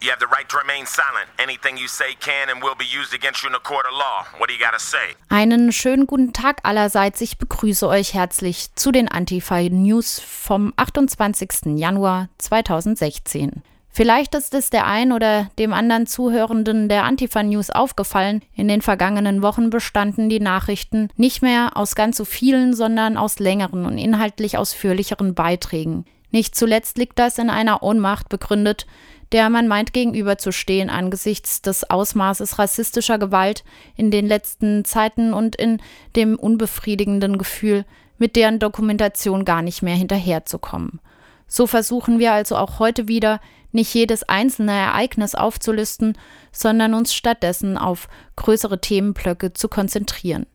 You have the right to remain silent. Anything you say can and will be used against you in a court of law. What do you gotta say? Einen schönen guten Tag allerseits. Ich begrüße euch herzlich zu den Antifa News vom 28. Januar 2016. Vielleicht ist es der ein oder dem anderen Zuhörenden der Antifa News aufgefallen. In den vergangenen Wochen bestanden die Nachrichten nicht mehr aus ganz so vielen, sondern aus längeren und inhaltlich ausführlicheren Beiträgen. Nicht zuletzt liegt das in einer Ohnmacht begründet, der man meint gegenüberzustehen angesichts des Ausmaßes rassistischer Gewalt in den letzten Zeiten und in dem unbefriedigenden Gefühl, mit deren Dokumentation gar nicht mehr hinterherzukommen. So versuchen wir also auch heute wieder, nicht jedes einzelne Ereignis aufzulisten, sondern uns stattdessen auf größere Themenblöcke zu konzentrieren.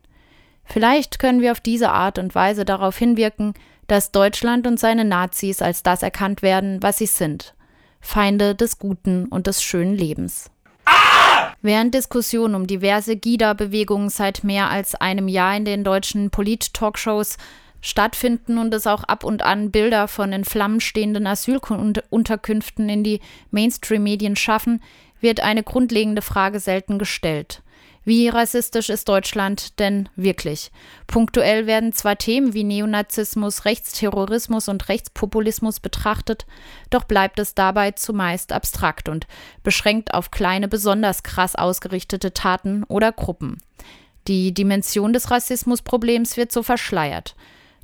Vielleicht können wir auf diese Art und Weise darauf hinwirken, dass Deutschland und seine Nazis als das erkannt werden, was sie sind, Feinde des guten und des schönen Lebens. Während Diskussionen um diverse GIDA-Bewegungen seit mehr als einem Jahr in den deutschen Polit-Talkshows stattfinden und es auch ab und an Bilder von in Flammen stehenden Asylunterkünften in die Mainstream-Medien schaffen, wird eine grundlegende Frage selten gestellt. Wie rassistisch ist Deutschland denn wirklich? Punktuell werden zwar Themen wie Neonazismus, Rechtsterrorismus und Rechtspopulismus betrachtet, doch bleibt es dabei zumeist abstrakt und beschränkt auf kleine, besonders krass ausgerichtete Taten oder Gruppen. Die Dimension des Rassismusproblems wird so verschleiert.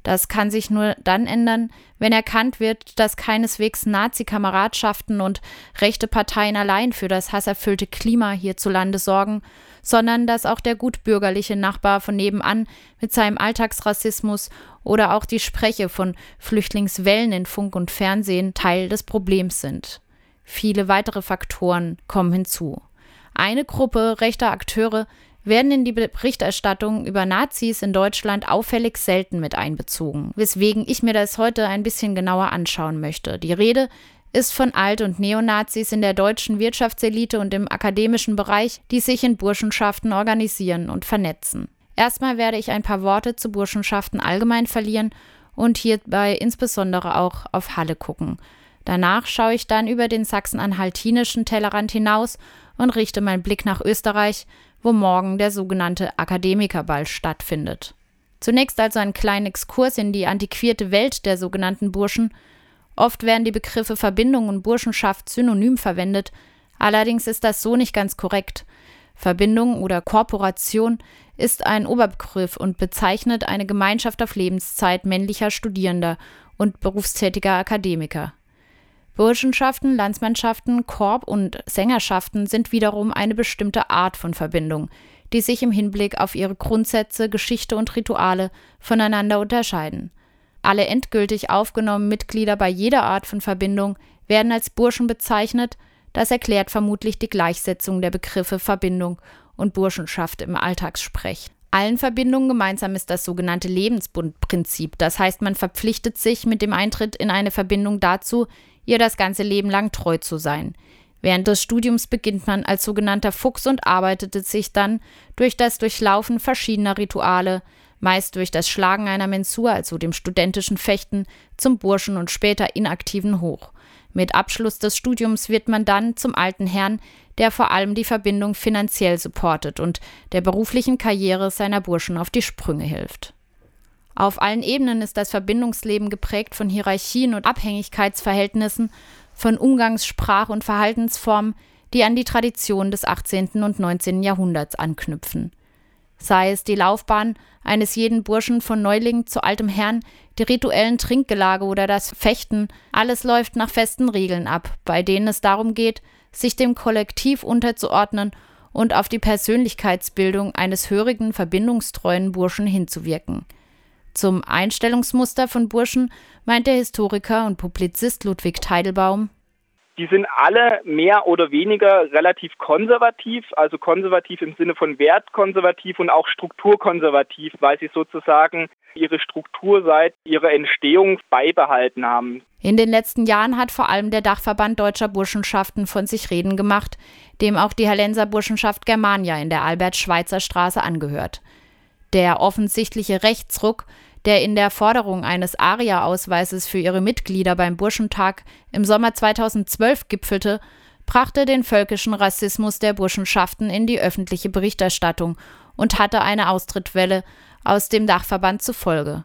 Das kann sich nur dann ändern, wenn erkannt wird, dass keineswegs Nazi-Kameradschaften und rechte Parteien allein für das hasserfüllte Klima hierzulande sorgen, sondern dass auch der gutbürgerliche Nachbar von nebenan mit seinem Alltagsrassismus oder auch die Spreche von Flüchtlingswellen in Funk und Fernsehen Teil des Problems sind. Viele weitere Faktoren kommen hinzu. Eine Gruppe rechter Akteure werden in die Berichterstattung über Nazis in Deutschland auffällig selten mit einbezogen, weswegen ich mir das heute ein bisschen genauer anschauen möchte. Die Rede ist von Alt- und Neonazis in der deutschen Wirtschaftselite und im akademischen Bereich, die sich in Burschenschaften organisieren und vernetzen. Erstmal werde ich ein paar Worte zu Burschenschaften allgemein verlieren und hierbei insbesondere auch auf Halle gucken. Danach schaue ich dann über den sachsen-anhaltinischen Tellerrand hinaus und richte meinen Blick nach Österreich, wo morgen der sogenannte Akademikerball stattfindet. Zunächst also ein kleiner Exkurs in die antiquierte Welt der sogenannten Burschen – Oft werden die Begriffe Verbindung und Burschenschaft synonym verwendet, allerdings ist das so nicht ganz korrekt. Verbindung oder Korporation ist ein Oberbegriff und bezeichnet eine Gemeinschaft auf Lebenszeit männlicher Studierender und berufstätiger Akademiker. Burschenschaften, Landsmannschaften, Korb und Sängerschaften sind wiederum eine bestimmte Art von Verbindung, die sich im Hinblick auf ihre Grundsätze, Geschichte und Rituale voneinander unterscheiden. Alle endgültig aufgenommenen Mitglieder bei jeder Art von Verbindung werden als Burschen bezeichnet, das erklärt vermutlich die Gleichsetzung der Begriffe Verbindung und Burschenschaft im Alltagssprech. Allen Verbindungen gemeinsam ist das sogenannte Lebensbundprinzip. Das heißt, man verpflichtet sich mit dem Eintritt in eine Verbindung dazu, ihr das ganze Leben lang treu zu sein. Während des Studiums beginnt man als sogenannter Fuchs und arbeitet sich dann durch das Durchlaufen verschiedener Rituale, meist durch das Schlagen einer Mensur, also dem studentischen Fechten, zum Burschen und später inaktiven hoch. Mit Abschluss des Studiums wird man dann zum alten Herrn, der vor allem die Verbindung finanziell supportet und der beruflichen Karriere seiner Burschen auf die Sprünge hilft. Auf allen Ebenen ist das Verbindungsleben geprägt von Hierarchien und Abhängigkeitsverhältnissen, von Umgangs-, Sprach- und Verhaltensformen, die an die Tradition des 18. und 19. Jahrhunderts anknüpfen sei es die Laufbahn eines jeden Burschen von Neuling zu altem Herrn, die rituellen Trinkgelage oder das Fechten, alles läuft nach festen Regeln ab, bei denen es darum geht, sich dem Kollektiv unterzuordnen und auf die Persönlichkeitsbildung eines hörigen, verbindungstreuen Burschen hinzuwirken. Zum Einstellungsmuster von Burschen meint der Historiker und Publizist Ludwig Teidelbaum die sind alle mehr oder weniger relativ konservativ, also konservativ im Sinne von wertkonservativ und auch strukturkonservativ, weil sie sozusagen ihre Struktur seit ihrer Entstehung beibehalten haben. In den letzten Jahren hat vor allem der Dachverband deutscher Burschenschaften von sich reden gemacht, dem auch die Hallenser Burschenschaft Germania in der Albert-Schweitzer Straße angehört. Der offensichtliche Rechtsruck der in der Forderung eines ARIA-Ausweises für ihre Mitglieder beim Burschentag im Sommer 2012 gipfelte, brachte den völkischen Rassismus der Burschenschaften in die öffentliche Berichterstattung und hatte eine Austrittwelle aus dem Dachverband zur Folge.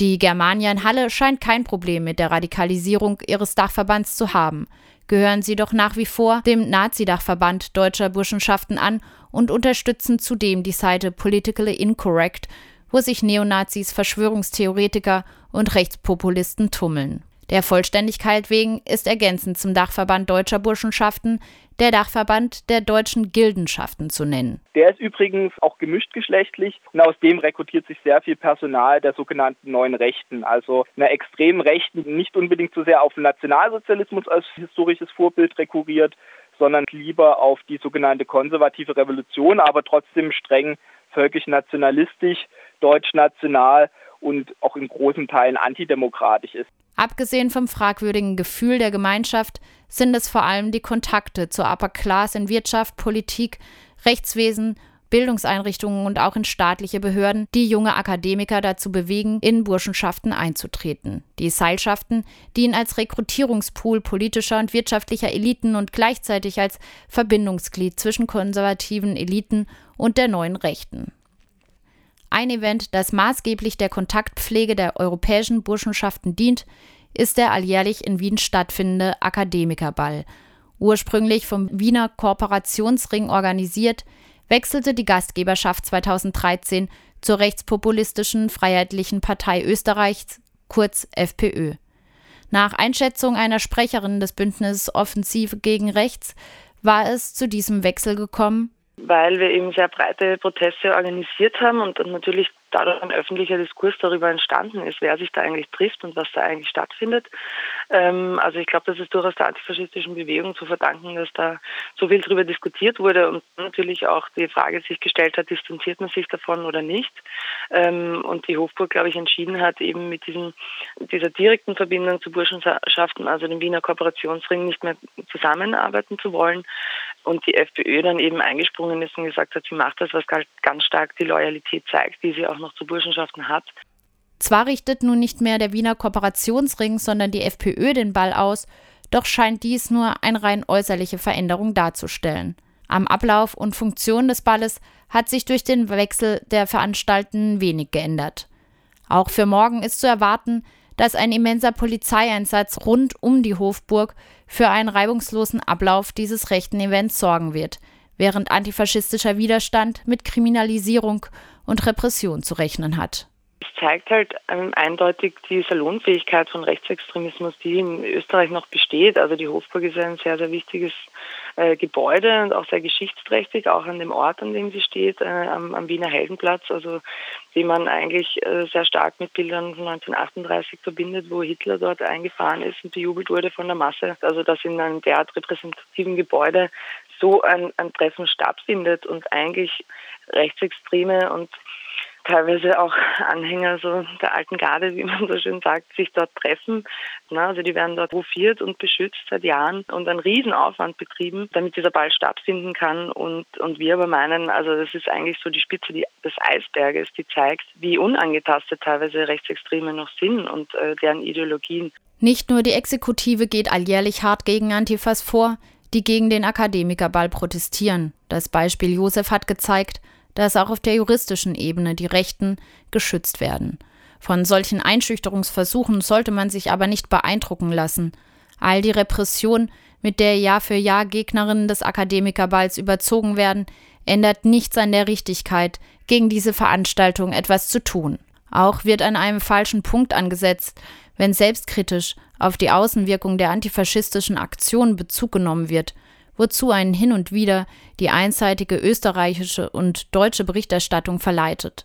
Die Germania in Halle scheint kein Problem mit der Radikalisierung ihres Dachverbands zu haben, gehören sie doch nach wie vor dem Nazi-Dachverband deutscher Burschenschaften an und unterstützen zudem die Seite Politically Incorrect, wo sich Neonazis, Verschwörungstheoretiker und Rechtspopulisten tummeln. Der Vollständigkeit wegen ist ergänzend zum Dachverband deutscher Burschenschaften der Dachverband der deutschen Gildenschaften zu nennen. Der ist übrigens auch gemischt geschlechtlich und aus dem rekrutiert sich sehr viel Personal der sogenannten neuen Rechten, also einer extremen Rechten, die nicht unbedingt so sehr auf den Nationalsozialismus als historisches Vorbild rekurriert, sondern lieber auf die sogenannte konservative Revolution, aber trotzdem streng völkisch-nationalistisch, deutsch-national und auch in großen Teilen antidemokratisch ist. Abgesehen vom fragwürdigen Gefühl der Gemeinschaft sind es vor allem die Kontakte zur Upper Class in Wirtschaft, Politik, Rechtswesen, Bildungseinrichtungen und auch in staatliche Behörden, die junge Akademiker dazu bewegen, in Burschenschaften einzutreten. Die Seilschaften dienen als Rekrutierungspool politischer und wirtschaftlicher Eliten und gleichzeitig als Verbindungsglied zwischen konservativen Eliten und der neuen Rechten. Ein Event, das maßgeblich der Kontaktpflege der europäischen Burschenschaften dient, ist der alljährlich in Wien stattfindende Akademikerball. Ursprünglich vom Wiener Kooperationsring organisiert, wechselte die Gastgeberschaft 2013 zur rechtspopulistischen Freiheitlichen Partei Österreichs, kurz FPÖ. Nach Einschätzung einer Sprecherin des Bündnisses Offensive gegen Rechts war es zu diesem Wechsel gekommen, weil wir eben sehr breite Proteste organisiert haben und natürlich dadurch ein öffentlicher Diskurs darüber entstanden ist, wer sich da eigentlich trifft und was da eigentlich stattfindet. Ähm, also ich glaube, das ist durchaus der antifaschistischen Bewegung zu verdanken, dass da so viel darüber diskutiert wurde und natürlich auch die Frage sich gestellt hat, distanziert man sich davon oder nicht. Ähm, und die Hofburg, glaube ich, entschieden hat, eben mit diesem, dieser direkten Verbindung zu Burschenschaften, also dem Wiener Kooperationsring, nicht mehr zusammenarbeiten zu wollen. Und die FPÖ dann eben eingesprungen ist und gesagt hat, sie macht das, was ganz stark die Loyalität zeigt, die sie auch noch zu Burschenschaften hat. Zwar richtet nun nicht mehr der Wiener Kooperationsring, sondern die FPÖ den Ball aus, doch scheint dies nur eine rein äußerliche Veränderung darzustellen. Am Ablauf und Funktion des Balles hat sich durch den Wechsel der Veranstaltenden wenig geändert. Auch für morgen ist zu erwarten, dass ein immenser Polizeieinsatz rund um die Hofburg für einen reibungslosen Ablauf dieses rechten Events sorgen wird, während antifaschistischer Widerstand mit Kriminalisierung und Repression zu rechnen hat. Es zeigt halt ähm, eindeutig die Salonfähigkeit von Rechtsextremismus, die in Österreich noch besteht. Also die Hofburg ist ein sehr, sehr wichtiges äh, Gebäude und auch sehr geschichtsträchtig, auch an dem Ort, an dem sie steht, äh, am, am, Wiener Heldenplatz, also die man eigentlich äh, sehr stark mit Bildern von 1938 verbindet, wo Hitler dort eingefahren ist und bejubelt wurde von der Masse. Also dass in einem derart repräsentativen Gebäude so ein, ein Treffen stattfindet und eigentlich Rechtsextreme und teilweise auch Anhänger so der alten Garde, wie man so schön sagt, sich dort treffen. Na, also die werden dort hofiert und beschützt seit Jahren und ein Riesenaufwand betrieben, damit dieser Ball stattfinden kann. Und, und wir aber meinen, also das ist eigentlich so die Spitze des Eisberges, die zeigt, wie unangetastet teilweise Rechtsextreme noch sind und äh, deren Ideologien. Nicht nur die Exekutive geht alljährlich hart gegen Antifas vor, die gegen den Akademikerball protestieren. Das Beispiel Josef hat gezeigt, dass auch auf der juristischen Ebene die Rechten geschützt werden. Von solchen Einschüchterungsversuchen sollte man sich aber nicht beeindrucken lassen. All die Repression, mit der Jahr für Jahr Gegnerinnen des Akademikerballs überzogen werden, ändert nichts an der Richtigkeit, gegen diese Veranstaltung etwas zu tun. Auch wird an einem falschen Punkt angesetzt, wenn selbstkritisch auf die Außenwirkung der antifaschistischen Aktion Bezug genommen wird, wozu einen hin und wieder die einseitige österreichische und deutsche Berichterstattung verleitet.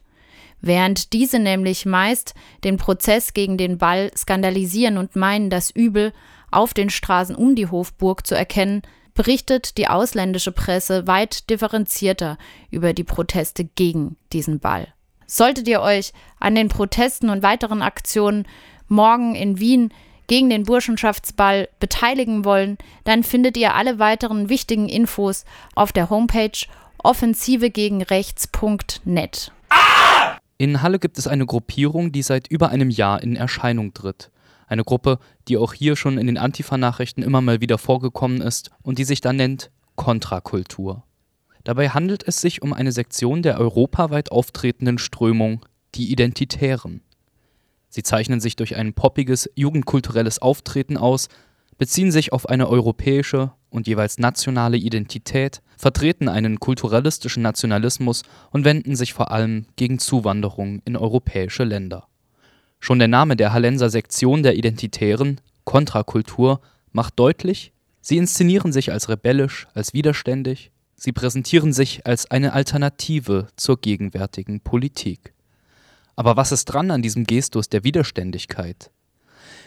Während diese nämlich meist den Prozess gegen den Ball skandalisieren und meinen, das Übel auf den Straßen um die Hofburg zu erkennen, berichtet die ausländische Presse weit differenzierter über die Proteste gegen diesen Ball. Solltet ihr euch an den Protesten und weiteren Aktionen morgen in Wien gegen den Burschenschaftsball beteiligen wollen, dann findet ihr alle weiteren wichtigen Infos auf der Homepage offensivegegenrechts.net. In Halle gibt es eine Gruppierung, die seit über einem Jahr in Erscheinung tritt. Eine Gruppe, die auch hier schon in den Antifa-Nachrichten immer mal wieder vorgekommen ist und die sich dann nennt Kontrakultur. Dabei handelt es sich um eine Sektion der europaweit auftretenden Strömung Die Identitären. Sie zeichnen sich durch ein poppiges, jugendkulturelles Auftreten aus, beziehen sich auf eine europäische und jeweils nationale Identität, vertreten einen kulturalistischen Nationalismus und wenden sich vor allem gegen Zuwanderung in europäische Länder. Schon der Name der Hallenser Sektion der Identitären, Kontrakultur, macht deutlich, sie inszenieren sich als rebellisch, als widerständig, sie präsentieren sich als eine Alternative zur gegenwärtigen Politik. Aber was ist dran an diesem Gestus der Widerständigkeit?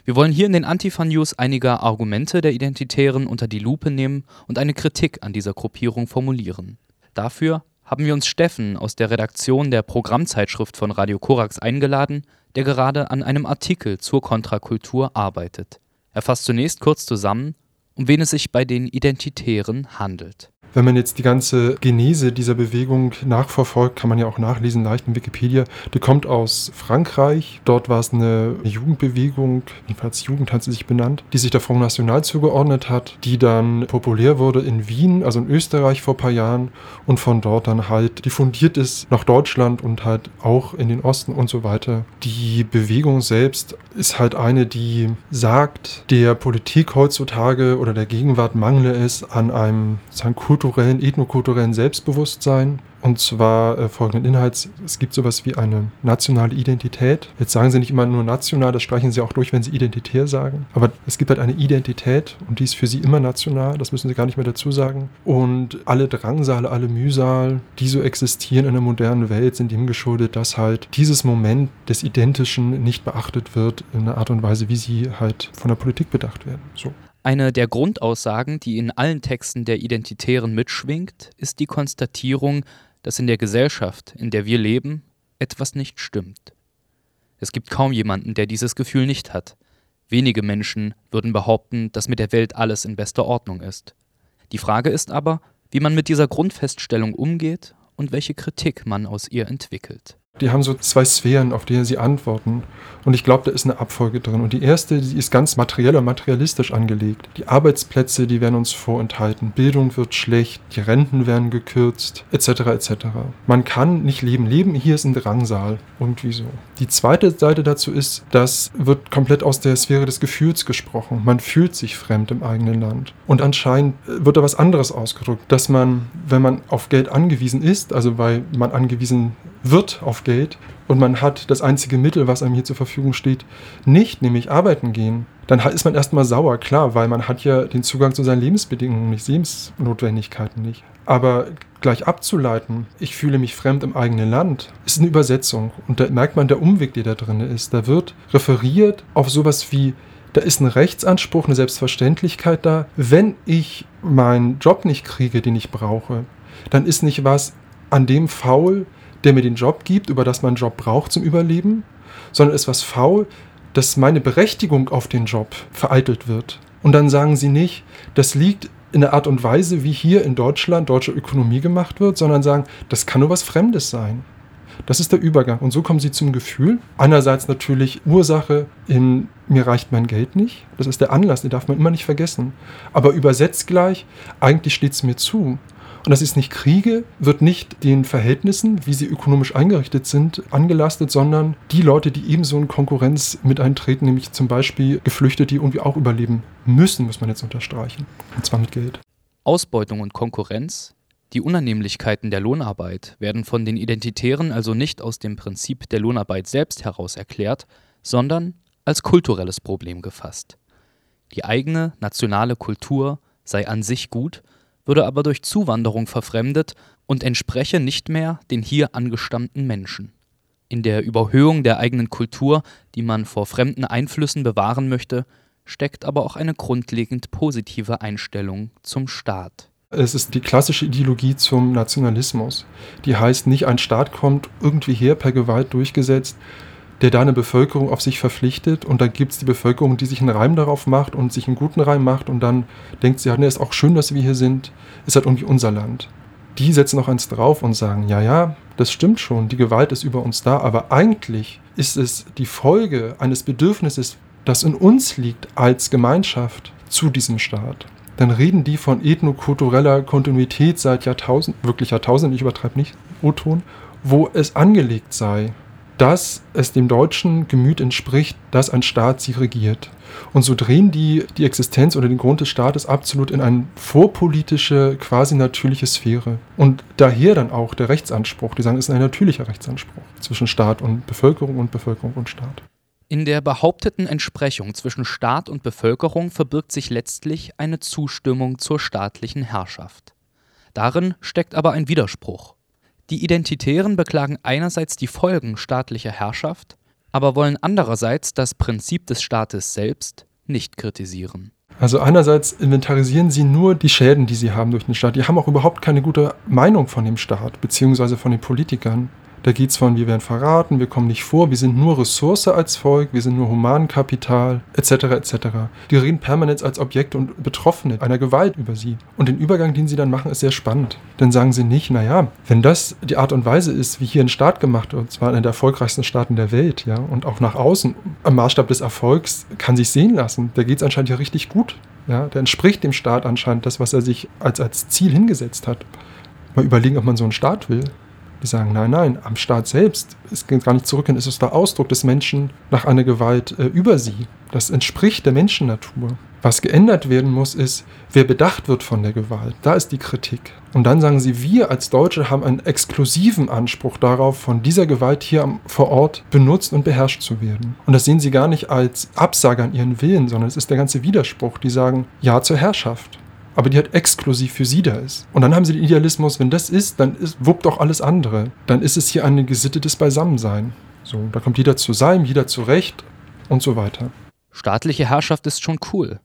Wir wollen hier in den Antifa-News einige Argumente der Identitären unter die Lupe nehmen und eine Kritik an dieser Gruppierung formulieren. Dafür haben wir uns Steffen aus der Redaktion der Programmzeitschrift von Radio Korax eingeladen, der gerade an einem Artikel zur Kontrakultur arbeitet. Er fasst zunächst kurz zusammen, um wen es sich bei den Identitären handelt. Wenn man jetzt die ganze Genese dieser Bewegung nachverfolgt, kann man ja auch nachlesen, leicht in Wikipedia. Die kommt aus Frankreich. Dort war es eine Jugendbewegung, jedenfalls Jugend hat sie sich benannt, die sich der Front National zugeordnet hat, die dann populär wurde in Wien, also in Österreich vor ein paar Jahren und von dort dann halt diffundiert ist nach Deutschland und halt auch in den Osten und so weiter. Die Bewegung selbst ist halt eine, die sagt, der Politik heutzutage oder der Gegenwart mangle es an einem sagen, kulturellen, ethnokulturellen Selbstbewusstsein. Und zwar äh, folgenden Inhalts. Es gibt sowas wie eine nationale Identität. Jetzt sagen sie nicht immer nur national, das streichen sie auch durch, wenn sie identitär sagen. Aber es gibt halt eine Identität und die ist für sie immer national, das müssen sie gar nicht mehr dazu sagen. Und alle Drangsale, alle Mühsal, die so existieren in der modernen Welt, sind dem geschuldet, dass halt dieses Moment des Identischen nicht beachtet wird in einer Art und Weise, wie sie halt von der Politik bedacht werden. So. Eine der Grundaussagen, die in allen Texten der Identitären mitschwingt, ist die Konstatierung, dass in der Gesellschaft, in der wir leben, etwas nicht stimmt. Es gibt kaum jemanden, der dieses Gefühl nicht hat. Wenige Menschen würden behaupten, dass mit der Welt alles in bester Ordnung ist. Die Frage ist aber, wie man mit dieser Grundfeststellung umgeht und welche Kritik man aus ihr entwickelt. Die haben so zwei Sphären, auf die sie antworten. Und ich glaube, da ist eine Abfolge drin. Und die erste, die ist ganz materiell und materialistisch angelegt. Die Arbeitsplätze, die werden uns vorenthalten. Bildung wird schlecht, die Renten werden gekürzt, etc. etc. Man kann nicht leben. Leben hier ist ein Drangsal. Irgendwie so. Die zweite Seite dazu ist, das wird komplett aus der Sphäre des Gefühls gesprochen. Man fühlt sich fremd im eigenen Land. Und anscheinend wird da was anderes ausgedrückt, dass man, wenn man auf Geld angewiesen ist, also weil man angewiesen wird auf Geld und man hat das einzige Mittel, was einem hier zur Verfügung steht, nicht, nämlich arbeiten gehen, dann ist man erstmal sauer, klar, weil man hat ja den Zugang zu seinen Lebensbedingungen nicht, Lebensnotwendigkeiten nicht. Aber gleich abzuleiten, ich fühle mich fremd im eigenen Land, ist eine Übersetzung. Und da merkt man der Umweg, der da drin ist. Da wird referiert auf sowas wie, da ist ein Rechtsanspruch, eine Selbstverständlichkeit da. Wenn ich meinen Job nicht kriege, den ich brauche, dann ist nicht was an dem faul, der mir den Job gibt, über das man einen Job braucht zum Überleben, sondern ist was faul, dass meine Berechtigung auf den Job vereitelt wird. Und dann sagen sie nicht, das liegt in der Art und Weise, wie hier in Deutschland deutsche Ökonomie gemacht wird, sondern sagen, das kann nur was Fremdes sein. Das ist der Übergang. Und so kommen sie zum Gefühl. Einerseits natürlich Ursache in mir reicht mein Geld nicht. Das ist der Anlass, den darf man immer nicht vergessen. Aber übersetzt gleich, eigentlich steht es mir zu. Und ich es nicht kriege, wird nicht den Verhältnissen, wie sie ökonomisch eingerichtet sind, angelastet, sondern die Leute, die ebenso in Konkurrenz mit eintreten, nämlich zum Beispiel Geflüchtete, die irgendwie auch überleben müssen, muss man jetzt unterstreichen. Und zwar mit Geld. Ausbeutung und Konkurrenz, die Unannehmlichkeiten der Lohnarbeit werden von den Identitären also nicht aus dem Prinzip der Lohnarbeit selbst heraus erklärt, sondern als kulturelles Problem gefasst. Die eigene nationale Kultur sei an sich gut würde aber durch Zuwanderung verfremdet und entspreche nicht mehr den hier angestammten Menschen. In der Überhöhung der eigenen Kultur, die man vor fremden Einflüssen bewahren möchte, steckt aber auch eine grundlegend positive Einstellung zum Staat. Es ist die klassische Ideologie zum Nationalismus. Die heißt nicht, ein Staat kommt irgendwie her per Gewalt durchgesetzt, der da eine Bevölkerung auf sich verpflichtet. Und dann gibt es die Bevölkerung, die sich einen Reim darauf macht und sich einen guten Reim macht. Und dann denkt sie, ja, ne, ist auch schön, dass wir hier sind, ist halt irgendwie unser Land. Die setzen noch eins drauf und sagen, ja, ja, das stimmt schon, die Gewalt ist über uns da, aber eigentlich ist es die Folge eines Bedürfnisses das in uns liegt als Gemeinschaft zu diesem Staat, dann reden die von ethnokultureller Kontinuität seit Jahrtausenden, wirklich Jahrtausenden, ich übertreibe nicht, O-Ton, wo es angelegt sei, dass es dem deutschen Gemüt entspricht, dass ein Staat sie regiert. Und so drehen die die Existenz oder den Grund des Staates absolut in eine vorpolitische, quasi natürliche Sphäre. Und daher dann auch der Rechtsanspruch. Die sagen, es ist ein natürlicher Rechtsanspruch zwischen Staat und Bevölkerung und Bevölkerung und Staat. In der behaupteten Entsprechung zwischen Staat und Bevölkerung verbirgt sich letztlich eine Zustimmung zur staatlichen Herrschaft. Darin steckt aber ein Widerspruch. Die Identitären beklagen einerseits die Folgen staatlicher Herrschaft, aber wollen andererseits das Prinzip des Staates selbst nicht kritisieren. Also einerseits inventarisieren sie nur die Schäden, die sie haben durch den Staat. Die haben auch überhaupt keine gute Meinung von dem Staat, beziehungsweise von den Politikern. Da geht es von, wir werden verraten, wir kommen nicht vor, wir sind nur Ressource als Volk, wir sind nur Humankapital, etc. etc. Die reden permanent als Objekte und Betroffene einer Gewalt über sie. Und den Übergang, den sie dann machen, ist sehr spannend. Dann sagen sie nicht, naja, wenn das die Art und Weise ist, wie hier ein Staat gemacht wird, und zwar einer der erfolgreichsten Staaten der Welt, ja, und auch nach außen am Maßstab des Erfolgs kann sich sehen lassen, da geht es anscheinend ja richtig gut. Ja, der entspricht dem Staat anscheinend das, was er sich als, als Ziel hingesetzt hat. Mal überlegen, ob man so einen Staat will. Die sagen, nein, nein, am Staat selbst, es geht gar nicht zurück, es ist der Ausdruck des Menschen nach einer Gewalt äh, über sie. Das entspricht der Menschennatur. Was geändert werden muss, ist, wer bedacht wird von der Gewalt. Da ist die Kritik. Und dann sagen sie, wir als Deutsche haben einen exklusiven Anspruch darauf, von dieser Gewalt hier vor Ort benutzt und beherrscht zu werden. Und das sehen sie gar nicht als Absage an ihren Willen, sondern es ist der ganze Widerspruch. Die sagen Ja zur Herrschaft aber die halt exklusiv für sie da ist. Und dann haben sie den Idealismus, wenn das ist, dann ist, wuppt auch alles andere. Dann ist es hier ein gesittetes Beisammensein. So, da kommt jeder zu seinem, jeder zurecht und so weiter. Staatliche Herrschaft ist schon cool,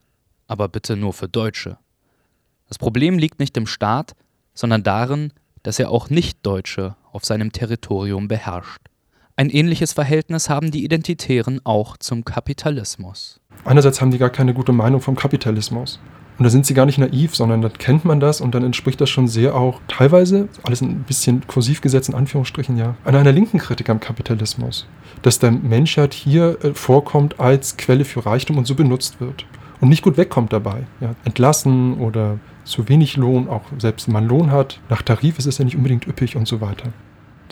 aber bitte nur für Deutsche. Das Problem liegt nicht im Staat, sondern darin, dass er auch Nicht-Deutsche auf seinem Territorium beherrscht. Ein ähnliches Verhältnis haben die Identitären auch zum Kapitalismus. Einerseits haben die gar keine gute Meinung vom Kapitalismus. Und da sind sie gar nicht naiv, sondern dann kennt man das und dann entspricht das schon sehr auch teilweise, alles ein bisschen kursiv gesetzt in Anführungsstrichen, ja, an einer linken Kritik am Kapitalismus. Dass der Mensch halt hier äh, vorkommt als Quelle für Reichtum und so benutzt wird. Und nicht gut wegkommt dabei. Ja. Entlassen oder zu wenig Lohn, auch selbst wenn man Lohn hat, nach Tarif ist es ja nicht unbedingt üppig und so weiter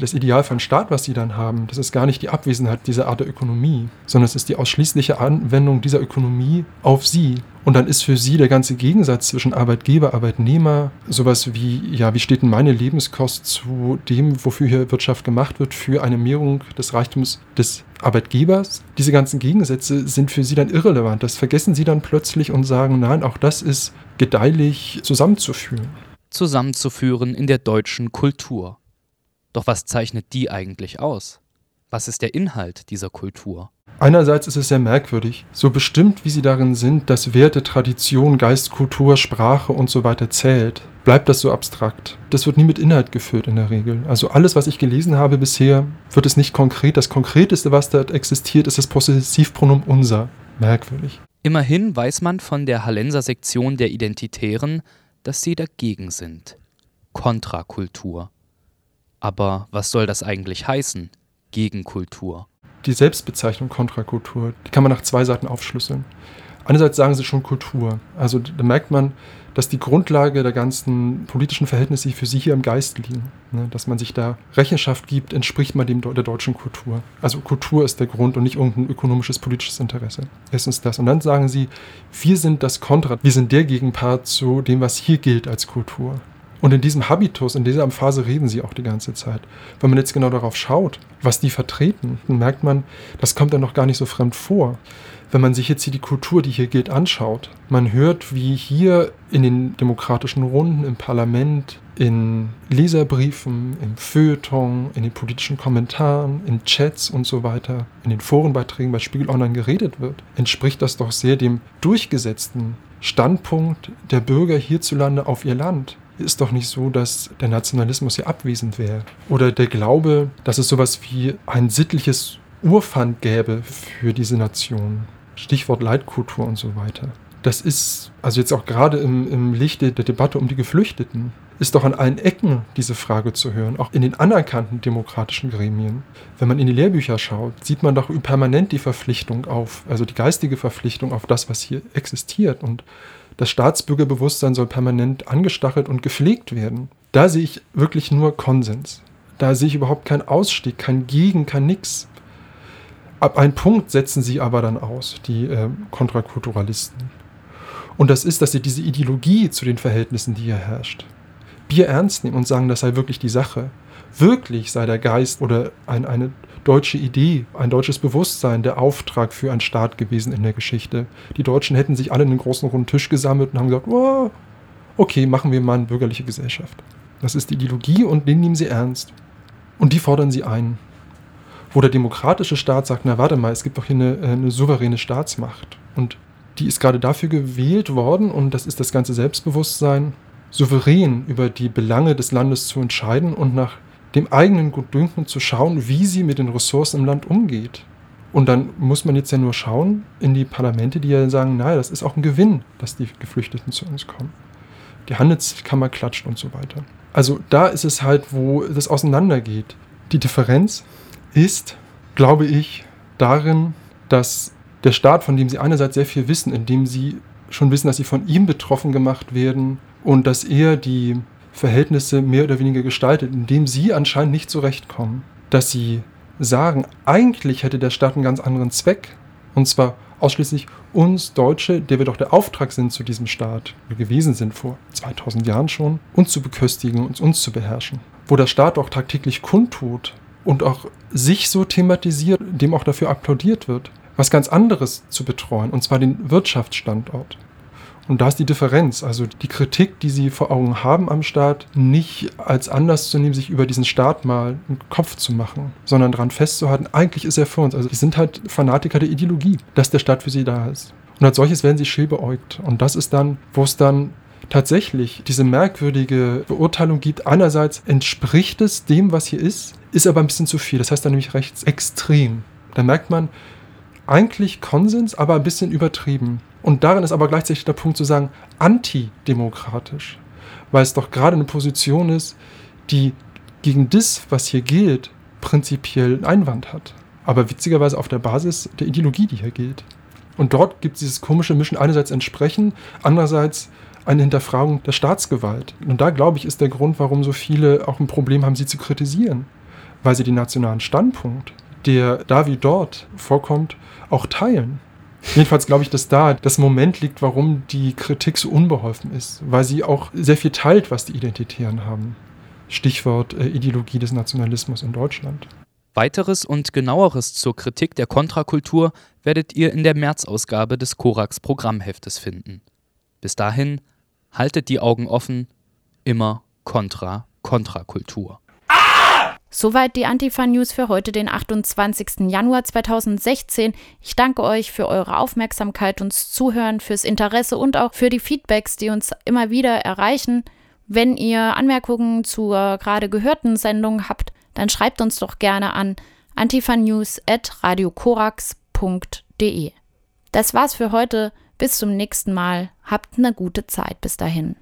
das Ideal von Staat, was sie dann haben, das ist gar nicht die Abwesenheit dieser Art der Ökonomie, sondern es ist die ausschließliche Anwendung dieser Ökonomie auf sie. Und dann ist für sie der ganze Gegensatz zwischen Arbeitgeber, Arbeitnehmer, sowas wie, ja, wie steht denn meine Lebenskost zu dem, wofür hier Wirtschaft gemacht wird, für eine Mehrung des Reichtums des Arbeitgebers. Diese ganzen Gegensätze sind für sie dann irrelevant. Das vergessen sie dann plötzlich und sagen, nein, auch das ist gedeihlich zusammenzuführen. Zusammenzuführen in der deutschen Kultur. Doch was zeichnet die eigentlich aus? Was ist der Inhalt dieser Kultur? Einerseits ist es sehr merkwürdig, so bestimmt wie sie darin sind, dass Werte, Tradition, Geist, Kultur, Sprache und so weiter zählt, bleibt das so abstrakt. Das wird nie mit Inhalt geführt in der Regel. Also alles, was ich gelesen habe bisher, wird es nicht konkret. Das Konkreteste, was da existiert, ist das Possessivpronomen unser. Merkwürdig. Immerhin weiß man von der Hallenser Sektion der Identitären, dass sie dagegen sind. Kontrakultur. Aber was soll das eigentlich heißen? Gegenkultur. Die Selbstbezeichnung Kontrakultur, die kann man nach zwei Seiten aufschlüsseln. Einerseits sagen sie schon Kultur. Also da merkt man, dass die Grundlage der ganzen politischen Verhältnisse für sie hier im Geist liegen. Ne? Dass man sich da Rechenschaft gibt, entspricht man dem der deutschen Kultur. Also Kultur ist der Grund und nicht irgendein ökonomisches, politisches Interesse. Erstens das. Und dann sagen sie, wir sind das Kontra, wir sind der Gegenpart zu dem, was hier gilt als Kultur. Und in diesem Habitus, in dieser Phase reden sie auch die ganze Zeit. Wenn man jetzt genau darauf schaut, was die vertreten, dann merkt man, das kommt dann noch gar nicht so fremd vor. Wenn man sich jetzt hier die Kultur, die hier gilt, anschaut, man hört, wie hier in den demokratischen Runden im Parlament, in Leserbriefen, im Feuilleton, in den politischen Kommentaren, in Chats und so weiter, in den Forenbeiträgen bei Spiegel Online geredet wird, entspricht das doch sehr dem durchgesetzten Standpunkt der Bürger hierzulande auf ihr Land ist doch nicht so, dass der Nationalismus hier abwesend wäre. Oder der Glaube, dass es sowas wie ein sittliches Urpfand gäbe für diese Nation. Stichwort Leitkultur und so weiter. das ist, also jetzt auch gerade im, im Lichte der Debatte um die Geflüchteten, ist doch an allen Ecken diese Frage zu hören, auch in den anerkannten demokratischen Gremien. Wenn man in die Lehrbücher schaut, sieht man doch permanent die Verpflichtung auf, also die geistige Verpflichtung auf das, was hier existiert. Und das Staatsbürgerbewusstsein soll permanent angestachelt und gepflegt werden. Da sehe ich wirklich nur Konsens. Da sehe ich überhaupt keinen Ausstieg, kein Gegen, kein Nix. Ab einem Punkt setzen sie aber dann aus, die äh, Kontrakulturalisten. Und das ist, dass sie diese Ideologie zu den Verhältnissen, die hier herrscht, Bier ernst nehmen und sagen, das sei wirklich die Sache. Wirklich sei der Geist oder ein, eine deutsche Idee, ein deutsches Bewusstsein der Auftrag für einen Staat gewesen in der Geschichte. Die Deutschen hätten sich alle in einen großen runden Tisch gesammelt und haben gesagt, oh, okay, machen wir mal eine bürgerliche Gesellschaft. Das ist die Ideologie und den nehmen sie ernst. Und die fordern sie ein wo der demokratische Staat sagt, na warte mal, es gibt doch hier eine, äh, eine souveräne Staatsmacht. Und die ist gerade dafür gewählt worden, und das ist das ganze Selbstbewusstsein, souverän über die Belange des Landes zu entscheiden und nach dem eigenen Gutdünken zu schauen, wie sie mit den Ressourcen im Land umgeht. Und dann muss man jetzt ja nur schauen in die Parlamente, die ja sagen, naja, das ist auch ein Gewinn, dass die Geflüchteten zu uns kommen. Die Handelskammer klatscht und so weiter. Also da ist es halt, wo das auseinandergeht. Die Differenz ist, glaube ich, darin, dass der Staat, von dem sie einerseits sehr viel wissen, indem sie schon wissen, dass sie von ihm betroffen gemacht werden und dass er die Verhältnisse mehr oder weniger gestaltet, indem sie anscheinend nicht zurechtkommen. Dass sie sagen, eigentlich hätte der Staat einen ganz anderen Zweck, und zwar ausschließlich uns Deutsche, der wir doch der Auftrag sind zu diesem Staat, gewesen sind vor 2000 Jahren schon, uns zu beköstigen und uns zu beherrschen. Wo der Staat auch tagtäglich kundtut, und auch sich so thematisiert, dem auch dafür applaudiert wird, was ganz anderes zu betreuen, und zwar den Wirtschaftsstandort. Und da ist die Differenz, also die Kritik, die sie vor Augen haben am Staat, nicht als Anlass zu nehmen, sich über diesen Staat mal einen Kopf zu machen, sondern daran festzuhalten, eigentlich ist er für uns. Also die sind halt Fanatiker der Ideologie, dass der Staat für sie da ist. Und als solches werden sie scheel beäugt. Und das ist dann, wo es dann tatsächlich diese merkwürdige Beurteilung gibt. Einerseits entspricht es dem, was hier ist, ist aber ein bisschen zu viel. Das heißt dann nämlich rechtsextrem. Da merkt man eigentlich Konsens, aber ein bisschen übertrieben. Und darin ist aber gleichzeitig der Punkt zu sagen, antidemokratisch. Weil es doch gerade eine Position ist, die gegen das, was hier gilt, prinzipiell einen Einwand hat. Aber witzigerweise auf der Basis der Ideologie, die hier gilt. Und dort gibt es dieses komische Mischen einerseits entsprechen, andererseits eine Hinterfragung der Staatsgewalt. Und da, glaube ich, ist der Grund, warum so viele auch ein Problem haben, sie zu kritisieren. Weil sie den nationalen Standpunkt, der da wie dort vorkommt, auch teilen. Jedenfalls glaube ich, dass da das Moment liegt, warum die Kritik so unbeholfen ist, weil sie auch sehr viel teilt, was die Identitären haben. Stichwort äh, Ideologie des Nationalismus in Deutschland. Weiteres und genaueres zur Kritik der Kontrakultur werdet ihr in der März-Ausgabe des Korax Programmheftes finden. Bis dahin haltet die Augen offen, immer kontra Kontrakultur. Soweit die Antifa-News für heute, den 28. Januar 2016. Ich danke euch für eure Aufmerksamkeit, uns zuhören, fürs Interesse und auch für die Feedbacks, die uns immer wieder erreichen. Wenn ihr Anmerkungen zur gerade gehörten Sendung habt, dann schreibt uns doch gerne an antifanews.radiokorax.de. Das war's für heute. Bis zum nächsten Mal. Habt eine gute Zeit bis dahin.